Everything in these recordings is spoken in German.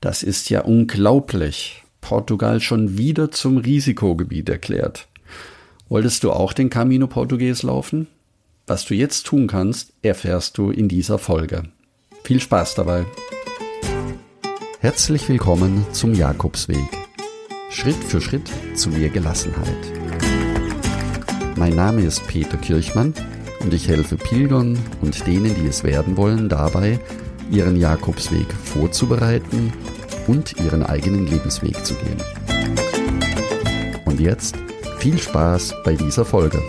Das ist ja unglaublich. Portugal schon wieder zum Risikogebiet erklärt. Wolltest du auch den Camino Portugues laufen? Was du jetzt tun kannst, erfährst du in dieser Folge. Viel Spaß dabei. Herzlich willkommen zum Jakobsweg. Schritt für Schritt zu mehr Gelassenheit. Mein Name ist Peter Kirchmann und ich helfe Pilgern und denen, die es werden wollen, dabei, ihren Jakobsweg vorzubereiten und ihren eigenen Lebensweg zu gehen. Und jetzt viel Spaß bei dieser Folge.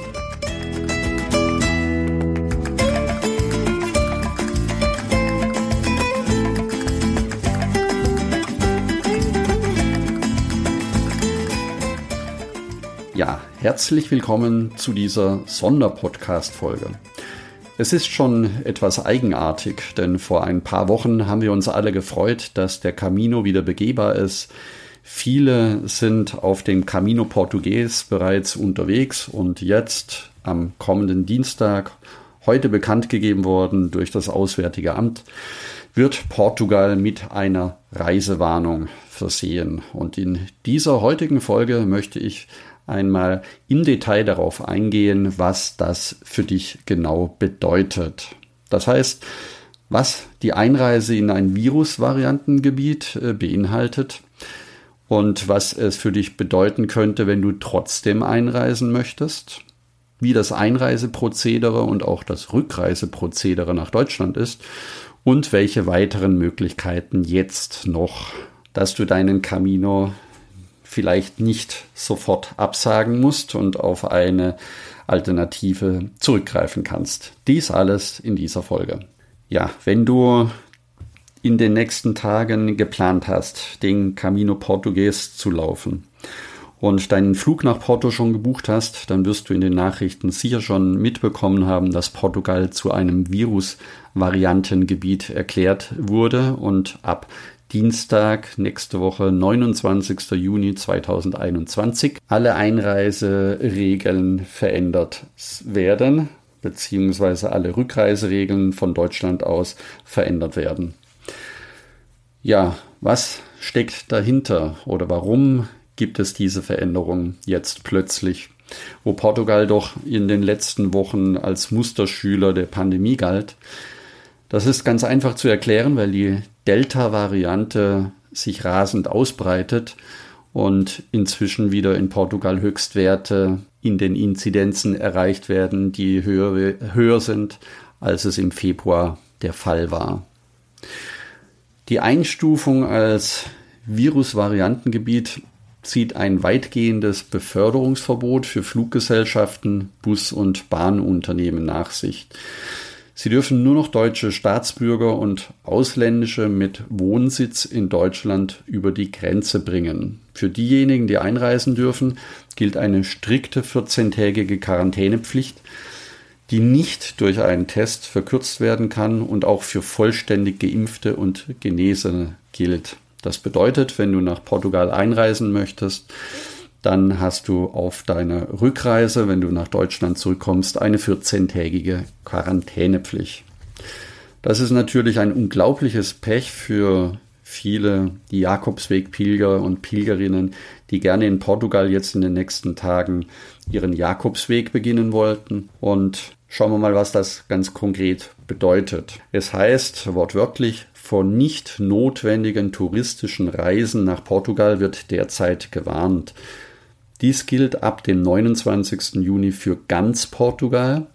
Ja, herzlich willkommen zu dieser Sonderpodcast-Folge. Es ist schon etwas eigenartig, denn vor ein paar Wochen haben wir uns alle gefreut, dass der Camino wieder begehbar ist. Viele sind auf dem Camino Portugues bereits unterwegs und jetzt am kommenden Dienstag, heute bekannt gegeben worden durch das Auswärtige Amt, wird Portugal mit einer Reisewarnung versehen. Und in dieser heutigen Folge möchte ich einmal im Detail darauf eingehen, was das für dich genau bedeutet. Das heißt, was die Einreise in ein Virusvariantengebiet äh, beinhaltet und was es für dich bedeuten könnte, wenn du trotzdem einreisen möchtest, wie das Einreiseprozedere und auch das Rückreiseprozedere nach Deutschland ist und welche weiteren Möglichkeiten jetzt noch, dass du deinen Camino vielleicht nicht sofort absagen musst und auf eine Alternative zurückgreifen kannst. Dies alles in dieser Folge. Ja, wenn du in den nächsten Tagen geplant hast, den Camino Portugues zu laufen und deinen Flug nach Porto schon gebucht hast, dann wirst du in den Nachrichten sicher schon mitbekommen haben, dass Portugal zu einem Virus-Variantengebiet erklärt wurde und ab Dienstag, nächste Woche, 29. Juni 2021, alle Einreiseregeln verändert werden, beziehungsweise alle Rückreiseregeln von Deutschland aus verändert werden. Ja, was steckt dahinter oder warum gibt es diese Veränderung jetzt plötzlich? Wo Portugal doch in den letzten Wochen als Musterschüler der Pandemie galt, das ist ganz einfach zu erklären, weil die Delta-Variante sich rasend ausbreitet und inzwischen wieder in Portugal Höchstwerte in den Inzidenzen erreicht werden, die höher, höher sind, als es im Februar der Fall war. Die Einstufung als Virusvariantengebiet zieht ein weitgehendes Beförderungsverbot für Fluggesellschaften, Bus- und Bahnunternehmen nach sich. Sie dürfen nur noch deutsche Staatsbürger und ausländische mit Wohnsitz in Deutschland über die Grenze bringen. Für diejenigen, die einreisen dürfen, gilt eine strikte 14-tägige Quarantänepflicht, die nicht durch einen Test verkürzt werden kann und auch für vollständig geimpfte und Genesene gilt. Das bedeutet, wenn du nach Portugal einreisen möchtest, dann hast du auf deiner Rückreise, wenn du nach Deutschland zurückkommst, eine 14-tägige Quarantänepflicht. Das ist natürlich ein unglaubliches Pech für viele die Jakobsweg-Pilger und Pilgerinnen, die gerne in Portugal jetzt in den nächsten Tagen ihren Jakobsweg beginnen wollten. Und schauen wir mal, was das ganz konkret bedeutet. Es heißt wortwörtlich, vor nicht notwendigen touristischen Reisen nach Portugal wird derzeit gewarnt. Dies gilt ab dem 29. Juni für ganz Portugal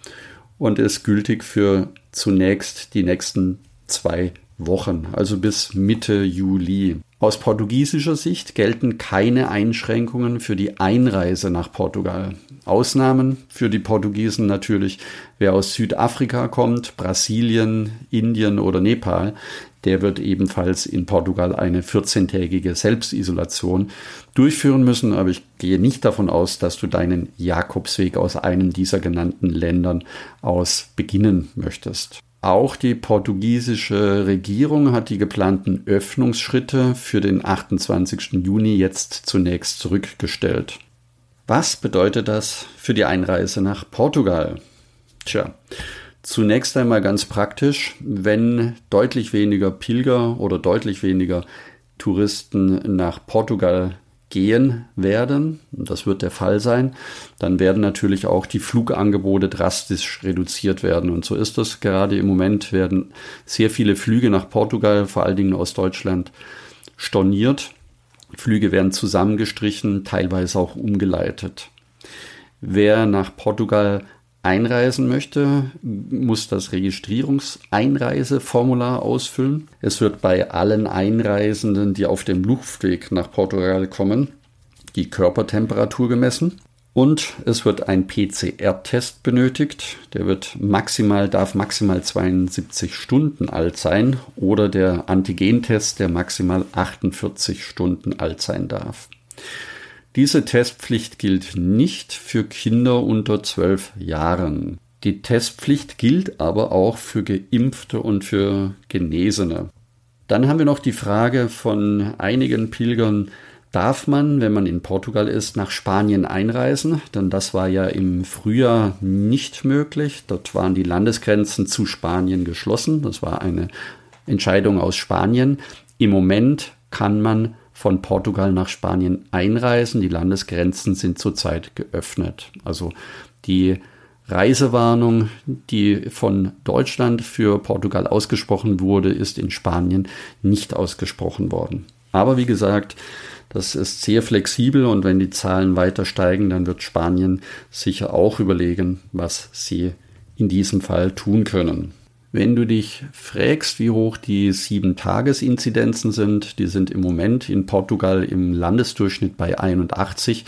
und ist gültig für zunächst die nächsten zwei Wochen, also bis Mitte Juli. Aus portugiesischer Sicht gelten keine Einschränkungen für die Einreise nach Portugal. Ausnahmen für die Portugiesen natürlich, wer aus Südafrika kommt, Brasilien, Indien oder Nepal, der wird ebenfalls in Portugal eine 14-tägige Selbstisolation durchführen müssen. Aber ich gehe nicht davon aus, dass du deinen Jakobsweg aus einem dieser genannten Ländern aus beginnen möchtest. Auch die portugiesische Regierung hat die geplanten Öffnungsschritte für den 28. Juni jetzt zunächst zurückgestellt. Was bedeutet das für die Einreise nach Portugal? Tja, Zunächst einmal ganz praktisch, wenn deutlich weniger Pilger oder deutlich weniger Touristen nach Portugal gehen werden, das wird der Fall sein, dann werden natürlich auch die Flugangebote drastisch reduziert werden. Und so ist es gerade im Moment, werden sehr viele Flüge nach Portugal, vor allen Dingen aus Deutschland, storniert. Flüge werden zusammengestrichen, teilweise auch umgeleitet. Wer nach Portugal einreisen möchte, muss das Registrierungseinreiseformular ausfüllen. Es wird bei allen Einreisenden, die auf dem Luftweg nach Portugal kommen, die Körpertemperatur gemessen. Und es wird ein PCR-Test benötigt. Der wird maximal, darf maximal 72 Stunden alt sein oder der Antigentest, der maximal 48 Stunden alt sein darf. Diese Testpflicht gilt nicht für Kinder unter 12 Jahren. Die Testpflicht gilt aber auch für Geimpfte und für Genesene. Dann haben wir noch die Frage von einigen Pilgern, darf man, wenn man in Portugal ist, nach Spanien einreisen? Denn das war ja im Frühjahr nicht möglich. Dort waren die Landesgrenzen zu Spanien geschlossen. Das war eine Entscheidung aus Spanien. Im Moment kann man von Portugal nach Spanien einreisen. Die Landesgrenzen sind zurzeit geöffnet. Also die Reisewarnung, die von Deutschland für Portugal ausgesprochen wurde, ist in Spanien nicht ausgesprochen worden. Aber wie gesagt, das ist sehr flexibel und wenn die Zahlen weiter steigen, dann wird Spanien sicher auch überlegen, was sie in diesem Fall tun können. Wenn du dich fragst, wie hoch die Sieben-Tages-Inzidenzen sind, die sind im Moment in Portugal im Landesdurchschnitt bei 81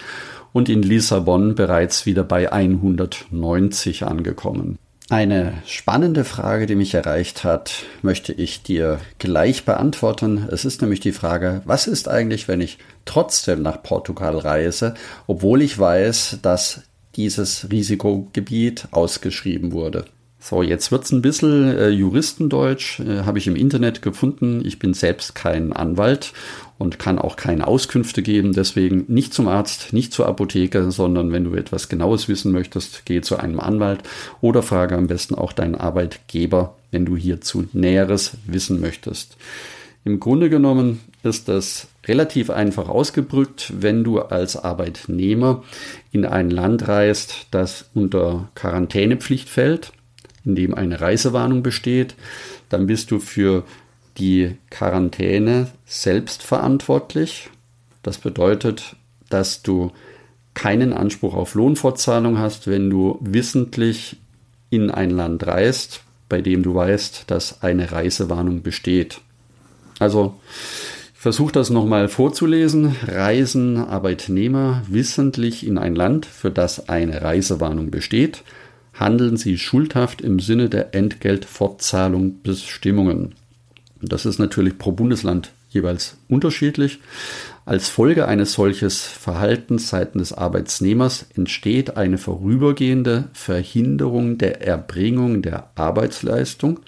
und in Lissabon bereits wieder bei 190 angekommen. Eine spannende Frage, die mich erreicht hat, möchte ich dir gleich beantworten. Es ist nämlich die Frage, was ist eigentlich, wenn ich trotzdem nach Portugal reise, obwohl ich weiß, dass dieses Risikogebiet ausgeschrieben wurde? So, jetzt wird's ein bisschen äh, Juristendeutsch, äh, habe ich im Internet gefunden. Ich bin selbst kein Anwalt und kann auch keine Auskünfte geben. Deswegen nicht zum Arzt, nicht zur Apotheke, sondern wenn du etwas Genaues wissen möchtest, geh zu einem Anwalt oder frage am besten auch deinen Arbeitgeber, wenn du hierzu Näheres wissen möchtest. Im Grunde genommen ist das relativ einfach ausgebrückt, wenn du als Arbeitnehmer in ein Land reist, das unter Quarantänepflicht fällt in dem eine Reisewarnung besteht, dann bist du für die Quarantäne selbst verantwortlich. Das bedeutet, dass du keinen Anspruch auf Lohnfortzahlung hast, wenn du wissentlich in ein Land reist, bei dem du weißt, dass eine Reisewarnung besteht. Also ich versuche das nochmal vorzulesen. Reisen Arbeitnehmer wissentlich in ein Land, für das eine Reisewarnung besteht, handeln sie schuldhaft im Sinne der Entgeltfortzahlung Bestimmungen. Das ist natürlich pro Bundesland jeweils unterschiedlich. Als Folge eines solches Verhaltens seitens des Arbeitnehmers entsteht eine vorübergehende Verhinderung der Erbringung der Arbeitsleistung,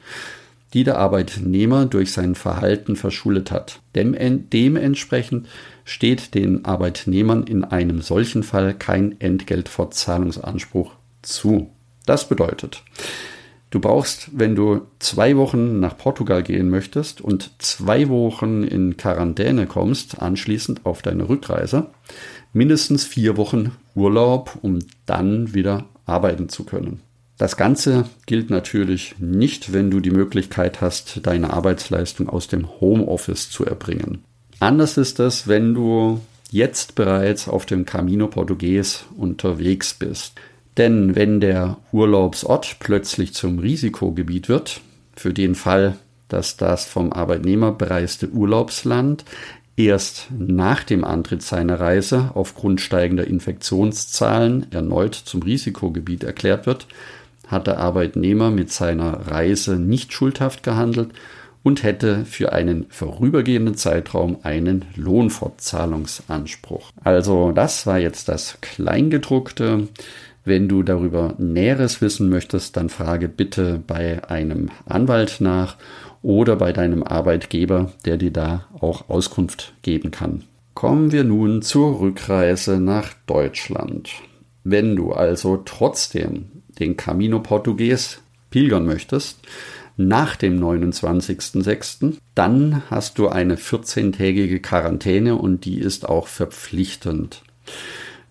die der Arbeitnehmer durch sein Verhalten verschuldet hat. dementsprechend steht den Arbeitnehmern in einem solchen Fall kein Entgeltfortzahlungsanspruch zu. Das bedeutet, du brauchst, wenn du zwei Wochen nach Portugal gehen möchtest und zwei Wochen in Quarantäne kommst, anschließend auf deine Rückreise, mindestens vier Wochen Urlaub, um dann wieder arbeiten zu können. Das Ganze gilt natürlich nicht, wenn du die Möglichkeit hast, deine Arbeitsleistung aus dem Homeoffice zu erbringen. Anders ist es, wenn du jetzt bereits auf dem Camino Portugues unterwegs bist. Denn wenn der Urlaubsort plötzlich zum Risikogebiet wird, für den Fall, dass das vom Arbeitnehmer bereiste Urlaubsland erst nach dem Antritt seiner Reise aufgrund steigender Infektionszahlen erneut zum Risikogebiet erklärt wird, hat der Arbeitnehmer mit seiner Reise nicht schuldhaft gehandelt und hätte für einen vorübergehenden Zeitraum einen Lohnfortzahlungsanspruch. Also das war jetzt das Kleingedruckte. Wenn du darüber Näheres wissen möchtest, dann frage bitte bei einem Anwalt nach oder bei deinem Arbeitgeber, der dir da auch Auskunft geben kann. Kommen wir nun zur Rückreise nach Deutschland. Wenn du also trotzdem den Camino Portugues pilgern möchtest, nach dem 29.06. Dann hast du eine 14-tägige Quarantäne und die ist auch verpflichtend.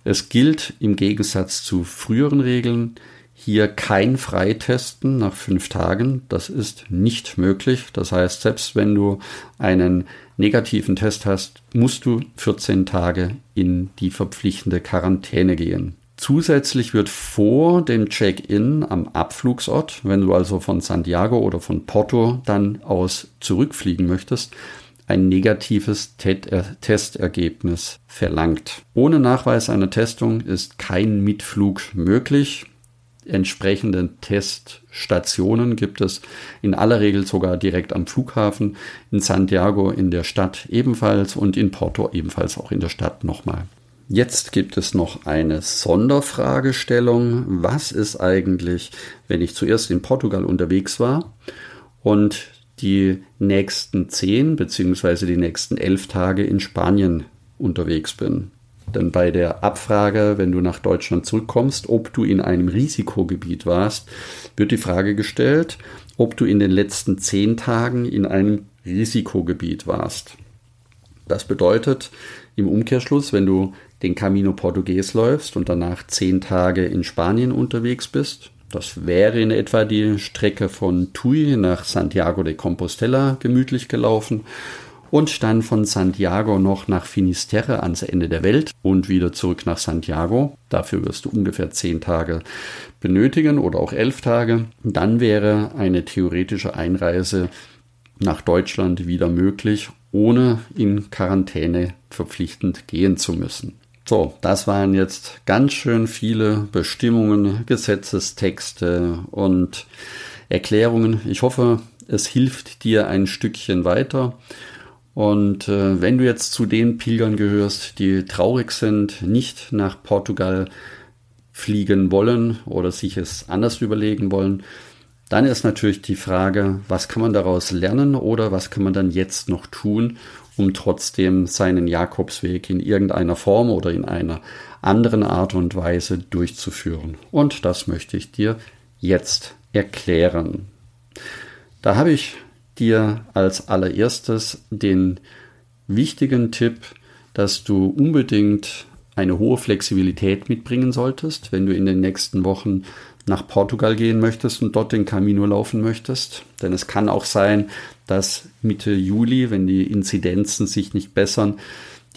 Es gilt im Gegensatz zu früheren Regeln hier kein Freitesten nach fünf Tagen. Das ist nicht möglich. Das heißt, selbst wenn du einen negativen Test hast, musst du 14 Tage in die verpflichtende Quarantäne gehen. Zusätzlich wird vor dem Check-in am Abflugsort, wenn du also von Santiago oder von Porto dann aus zurückfliegen möchtest, ein negatives Testergebnis verlangt. Ohne Nachweis einer Testung ist kein Mitflug möglich. Entsprechende Teststationen gibt es in aller Regel sogar direkt am Flughafen, in Santiago in der Stadt ebenfalls und in Porto ebenfalls auch in der Stadt nochmal. Jetzt gibt es noch eine Sonderfragestellung. Was ist eigentlich, wenn ich zuerst in Portugal unterwegs war und die nächsten zehn beziehungsweise die nächsten elf Tage in Spanien unterwegs bin? Denn bei der Abfrage, wenn du nach Deutschland zurückkommst, ob du in einem Risikogebiet warst, wird die Frage gestellt, ob du in den letzten zehn Tagen in einem Risikogebiet warst. Das bedeutet im Umkehrschluss, wenn du den Camino Portugues läufst und danach zehn Tage in Spanien unterwegs bist. Das wäre in etwa die Strecke von Tui nach Santiago de Compostela gemütlich gelaufen und dann von Santiago noch nach Finisterre ans Ende der Welt und wieder zurück nach Santiago. Dafür wirst du ungefähr zehn Tage benötigen oder auch elf Tage. Dann wäre eine theoretische Einreise nach Deutschland wieder möglich, ohne in Quarantäne verpflichtend gehen zu müssen. So, das waren jetzt ganz schön viele Bestimmungen, Gesetzestexte und Erklärungen. Ich hoffe, es hilft dir ein Stückchen weiter. Und äh, wenn du jetzt zu den Pilgern gehörst, die traurig sind, nicht nach Portugal fliegen wollen oder sich es anders überlegen wollen, dann ist natürlich die Frage, was kann man daraus lernen oder was kann man dann jetzt noch tun, um trotzdem seinen Jakobsweg in irgendeiner Form oder in einer anderen Art und Weise durchzuführen. Und das möchte ich dir jetzt erklären. Da habe ich dir als allererstes den wichtigen Tipp, dass du unbedingt eine hohe Flexibilität mitbringen solltest, wenn du in den nächsten Wochen nach Portugal gehen möchtest und dort den Camino laufen möchtest. Denn es kann auch sein, dass Mitte Juli, wenn die Inzidenzen sich nicht bessern,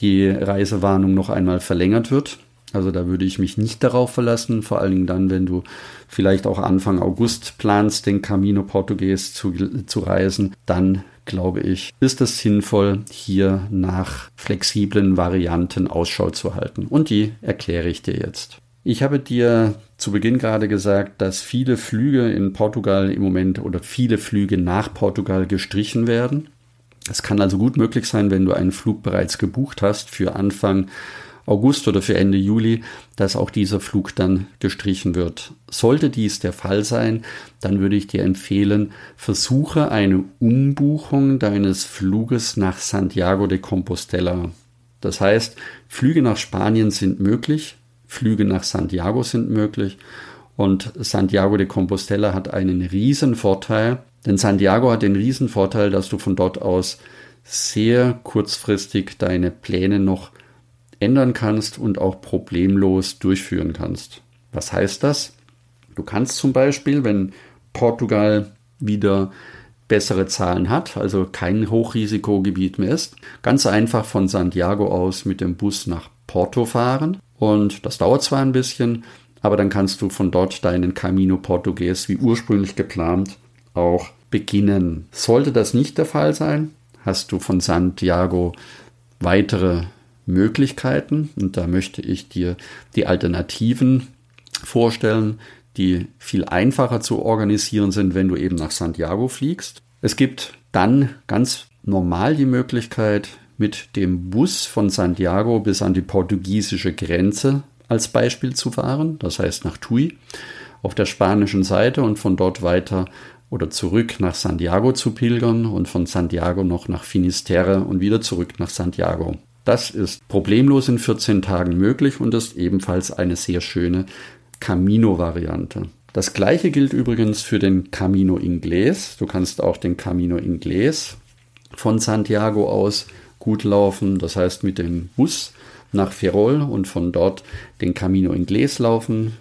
die Reisewarnung noch einmal verlängert wird. Also da würde ich mich nicht darauf verlassen, vor allen Dingen dann, wenn du vielleicht auch Anfang August planst, den Camino Portugues zu, zu reisen, dann glaube ich, ist es sinnvoll, hier nach flexiblen Varianten Ausschau zu halten. Und die erkläre ich dir jetzt. Ich habe dir zu Beginn gerade gesagt, dass viele Flüge in Portugal im Moment oder viele Flüge nach Portugal gestrichen werden. Es kann also gut möglich sein, wenn du einen Flug bereits gebucht hast für Anfang August oder für Ende Juli, dass auch dieser Flug dann gestrichen wird. Sollte dies der Fall sein, dann würde ich dir empfehlen, versuche eine Umbuchung deines Fluges nach Santiago de Compostela. Das heißt, Flüge nach Spanien sind möglich, Flüge nach Santiago sind möglich. Und Santiago de Compostela hat einen riesen Vorteil, denn Santiago hat den riesen Vorteil, dass du von dort aus sehr kurzfristig deine Pläne noch ändern kannst und auch problemlos durchführen kannst. Was heißt das? Du kannst zum Beispiel, wenn Portugal wieder bessere Zahlen hat, also kein Hochrisikogebiet mehr ist, ganz einfach von Santiago aus mit dem Bus nach Porto fahren und das dauert zwar ein bisschen, aber dann kannst du von dort deinen Camino Portugues wie ursprünglich geplant auch beginnen. Sollte das nicht der Fall sein, hast du von Santiago weitere Möglichkeiten und da möchte ich dir die Alternativen vorstellen, die viel einfacher zu organisieren sind, wenn du eben nach Santiago fliegst. Es gibt dann ganz normal die Möglichkeit, mit dem Bus von Santiago bis an die portugiesische Grenze als Beispiel zu fahren, das heißt nach Tui auf der spanischen Seite und von dort weiter oder zurück nach Santiago zu pilgern und von Santiago noch nach Finisterre und wieder zurück nach Santiago. Das ist problemlos in 14 Tagen möglich und ist ebenfalls eine sehr schöne Camino-Variante. Das gleiche gilt übrigens für den Camino Inglés. Du kannst auch den Camino Inglés von Santiago aus gut laufen, das heißt mit dem Bus nach Ferrol und von dort den Camino Inglés laufen.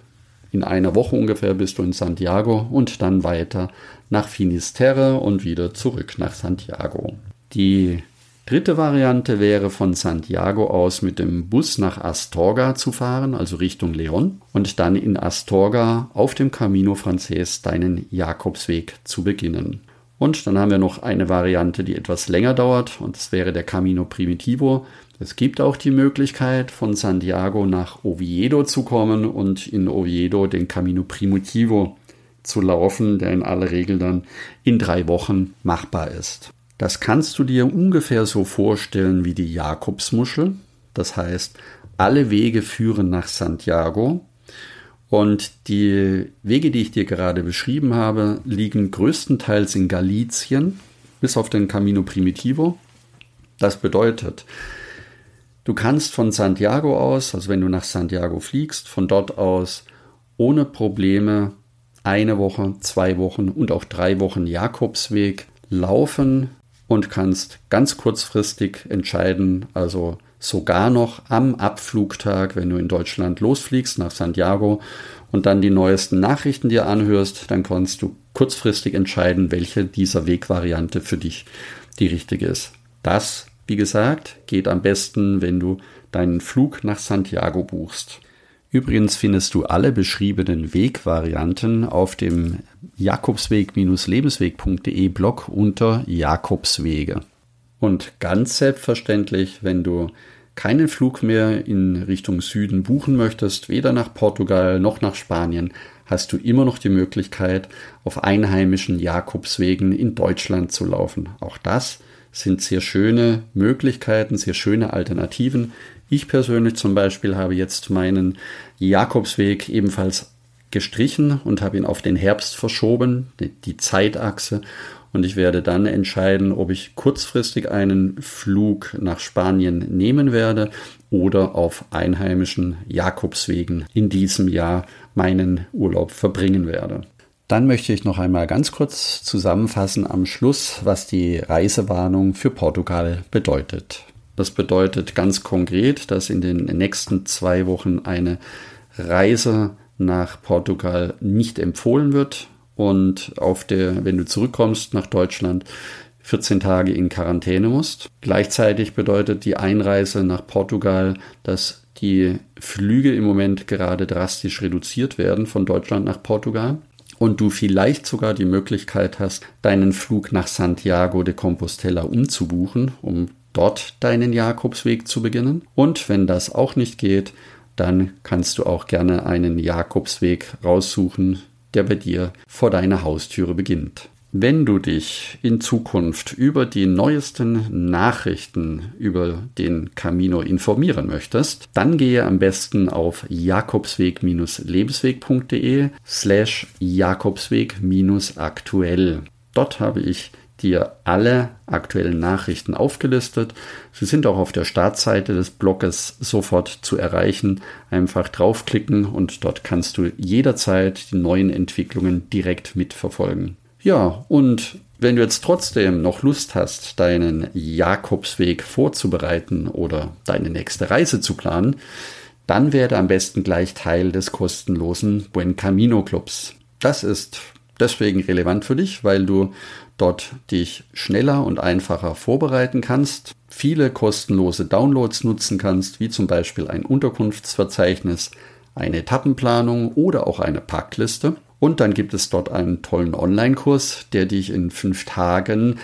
In einer Woche ungefähr bist du in Santiago und dann weiter nach Finisterre und wieder zurück nach Santiago. Die dritte Variante wäre von Santiago aus mit dem Bus nach Astorga zu fahren, also Richtung Leon, und dann in Astorga auf dem Camino Frances deinen Jakobsweg zu beginnen. Und dann haben wir noch eine Variante, die etwas länger dauert, und das wäre der Camino Primitivo. Es gibt auch die Möglichkeit, von Santiago nach Oviedo zu kommen und in Oviedo den Camino Primitivo zu laufen, der in aller Regel dann in drei Wochen machbar ist. Das kannst du dir ungefähr so vorstellen wie die Jakobsmuschel. Das heißt, alle Wege führen nach Santiago und die Wege, die ich dir gerade beschrieben habe, liegen größtenteils in Galizien, bis auf den Camino Primitivo. Das bedeutet, du kannst von Santiago aus, also wenn du nach Santiago fliegst, von dort aus ohne Probleme eine Woche, zwei Wochen und auch drei Wochen Jakobsweg laufen und kannst ganz kurzfristig entscheiden, also sogar noch am Abflugtag, wenn du in Deutschland losfliegst nach Santiago und dann die neuesten Nachrichten dir anhörst, dann kannst du kurzfristig entscheiden, welche dieser Wegvariante für dich die richtige ist. Das, wie gesagt, geht am besten, wenn du deinen Flug nach Santiago buchst. Übrigens findest du alle beschriebenen Wegvarianten auf dem Jakobsweg-lebensweg.de Blog unter Jakobswege. Und ganz selbstverständlich, wenn du keinen Flug mehr in Richtung Süden buchen möchtest, weder nach Portugal noch nach Spanien, hast du immer noch die Möglichkeit, auf einheimischen Jakobswegen in Deutschland zu laufen. Auch das sind sehr schöne Möglichkeiten, sehr schöne Alternativen. Ich persönlich zum Beispiel habe jetzt meinen Jakobsweg ebenfalls gestrichen und habe ihn auf den Herbst verschoben, die Zeitachse. Und ich werde dann entscheiden, ob ich kurzfristig einen Flug nach Spanien nehmen werde oder auf einheimischen Jakobswegen in diesem Jahr meinen Urlaub verbringen werde. Dann möchte ich noch einmal ganz kurz zusammenfassen am Schluss, was die Reisewarnung für Portugal bedeutet. Das bedeutet ganz konkret, dass in den nächsten zwei Wochen eine Reise nach Portugal nicht empfohlen wird und auf der, wenn du zurückkommst nach Deutschland, 14 Tage in Quarantäne musst. Gleichzeitig bedeutet die Einreise nach Portugal, dass die Flüge im Moment gerade drastisch reduziert werden von Deutschland nach Portugal und du vielleicht sogar die Möglichkeit hast, deinen Flug nach Santiago de Compostela umzubuchen, um dort deinen Jakobsweg zu beginnen. Und wenn das auch nicht geht, dann kannst du auch gerne einen Jakobsweg raussuchen, der bei dir vor deiner Haustüre beginnt. Wenn du dich in Zukunft über die neuesten Nachrichten über den Camino informieren möchtest, dann gehe am besten auf jakobsweg-lebensweg.de slash jakobsweg-aktuell. Dort habe ich dir alle aktuellen Nachrichten aufgelistet. Sie sind auch auf der Startseite des Blogs sofort zu erreichen. Einfach draufklicken und dort kannst du jederzeit die neuen Entwicklungen direkt mitverfolgen. Ja, und wenn du jetzt trotzdem noch Lust hast, deinen Jakobsweg vorzubereiten oder deine nächste Reise zu planen, dann werde am besten gleich Teil des kostenlosen Buen Camino Clubs. Das ist deswegen relevant für dich, weil du dort dich schneller und einfacher vorbereiten kannst, viele kostenlose Downloads nutzen kannst, wie zum Beispiel ein Unterkunftsverzeichnis, eine Etappenplanung oder auch eine Packliste. Und dann gibt es dort einen tollen Online-Kurs, der dich in fünf Tagen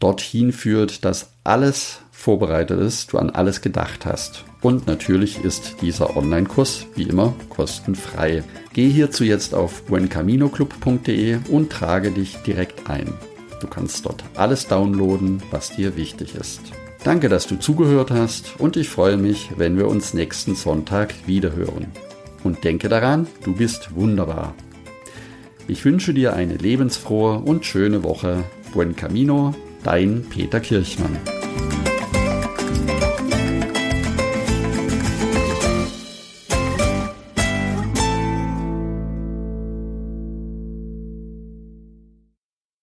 dorthin führt, dass alles vorbereitet ist, du an alles gedacht hast. Und natürlich ist dieser Online-Kurs wie immer kostenfrei. Geh hierzu jetzt auf buencaminoclub.de und trage dich direkt ein. Du kannst dort alles downloaden, was dir wichtig ist. Danke, dass du zugehört hast und ich freue mich, wenn wir uns nächsten Sonntag wiederhören. Und denke daran, du bist wunderbar. Ich wünsche dir eine lebensfrohe und schöne Woche. Buen Camino, dein Peter Kirchmann.